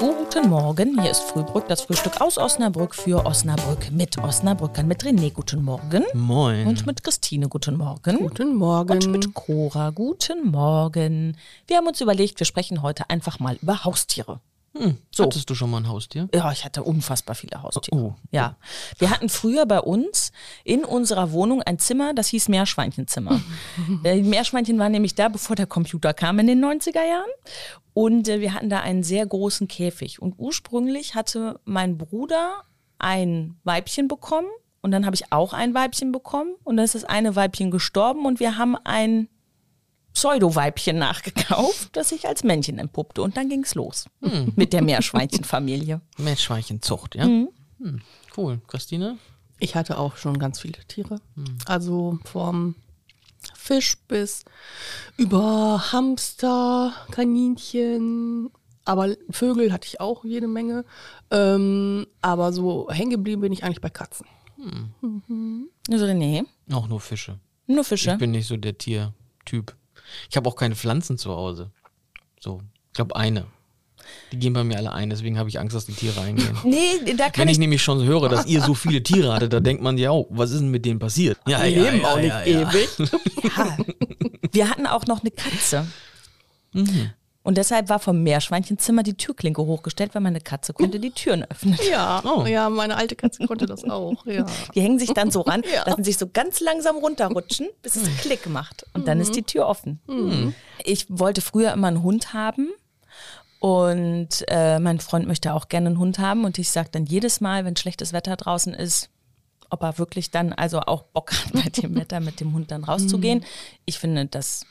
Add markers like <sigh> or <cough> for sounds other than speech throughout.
Guten Morgen, hier ist Frühbrück, das Frühstück aus Osnabrück für Osnabrück mit Osnabrückern, mit René, guten Morgen. Moin. Und mit Christine, guten Morgen. Guten Morgen. Und mit Cora, guten Morgen. Wir haben uns überlegt, wir sprechen heute einfach mal über Haustiere. Hm, so. Hattest du schon mal ein Haustier? Ja, ich hatte unfassbar viele Haustiere. Oh. Ja. Wir hatten früher bei uns in unserer Wohnung ein Zimmer, das hieß Meerschweinchenzimmer. <laughs> Die Meerschweinchen waren nämlich da, bevor der Computer kam in den 90er Jahren. Und äh, wir hatten da einen sehr großen Käfig. Und ursprünglich hatte mein Bruder ein Weibchen bekommen. Und dann habe ich auch ein Weibchen bekommen. Und dann ist das eine Weibchen gestorben. Und wir haben ein Pseudo-Weibchen nachgekauft, <laughs> das sich als Männchen entpuppte. Und dann ging es los Hm. <laughs> mit der Meerschweinchenfamilie. Meerschweinchenzucht, ja? Mhm. Hm, cool. Christine? Ich hatte auch schon ganz viele Tiere. Also vom Fisch bis über Hamster, Kaninchen, aber Vögel hatte ich auch jede Menge. Ähm, aber so hängen geblieben bin ich eigentlich bei Katzen. Also René, Auch nur Fische. nur Fische. Ich bin nicht so der Tiertyp. Ich habe auch keine Pflanzen zu Hause. So, ich glaube eine. Die gehen bei mir alle ein, deswegen habe ich Angst, dass die Tiere eingehen. <laughs> Nee, da kann Wenn ich ich. nämlich schon höre, dass ihr so viele Tiere hattet, da denkt man ja auch, was ist denn mit denen passiert? Ja, Die leben auch nicht ewig. <laughs> Ja. Wir hatten auch noch eine Katze. Mhm. Und deshalb war vom Meerschweinchenzimmer die Türklinke hochgestellt, weil meine Katze konnte die Türen öffnen. Ja, Oh. ja, meine alte Katze konnte das auch. Ja. <laughs> Die hängen sich dann so ran, <laughs> Ja. lassen sich so ganz langsam runterrutschen, bis es Klick macht. Und dann ist die Tür offen. Ich wollte früher immer einen Hund haben. Und äh, mein Freund möchte auch gerne einen Hund haben. Und ich sage dann jedes Mal, wenn schlechtes Wetter draußen ist, ob er wirklich dann also auch Bock hat, bei dem <laughs> Wetter mit dem Hund dann rauszugehen. Ich finde das,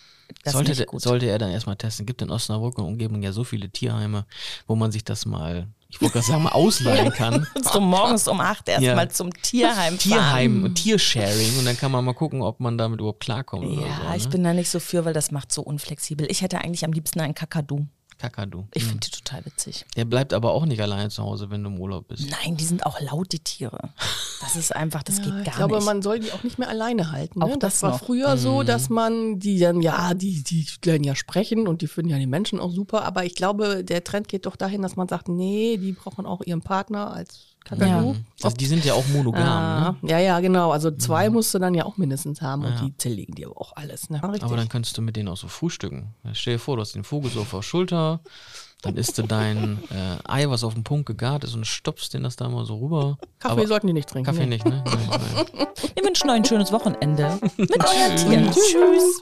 das sollte, sollte er dann erstmal testen. Gibt in Osnabrück und Umgebung ja so viele Tierheime, wo man sich das mal, ich wollte gerade sagen, mal ausleihen <laughs> kann. so morgens um acht erstmal Ja. zum Tierheim fahren. Tierheim und Tiersharing und dann kann man mal gucken, ob man damit überhaupt klarkommt Ja, so. ich ne? bin da nicht so für, weil das macht so unflexibel. Ich hätte eigentlich am liebsten einen Kakadu. Kakadu. Ich Hm. finde die total witzig. Der bleibt aber auch nicht alleine zu Hause, wenn du im Urlaub bist. Nein, die sind auch laut, die Tiere. Das ist einfach, das <laughs> geht gar ich glaube, nicht. man soll die auch nicht mehr alleine halten. Ne? Auch das, das war noch. früher Mhm. so, dass man die dann, ja, die, die lernen ja sprechen und die finden ja die Menschen auch super. Aber ich glaube, der Trend geht doch dahin, dass man sagt, nee, die brauchen auch ihren Partner als Kakadu. Also die sind ja auch monogam. Ah, Ne? ja, ja, genau. Also zwei musst du dann ja auch mindestens haben und die zerlegen dir aber auch alles. Ne? Aber dann könntest du mit denen auch so frühstücken. Stell dir vor, du hast den Vogel so auf der Schulter, dann isst du dein <laughs> äh, Ei, was auf den Punkt gegart ist und stopfst den das da mal so rüber. Kaffee Aber sollten die nicht trinken. Kaffee nee. nicht, ne? Nein, nein. Wir wünschen euch ein schönes Wochenende <laughs> mit euren Tieren. Tschüss.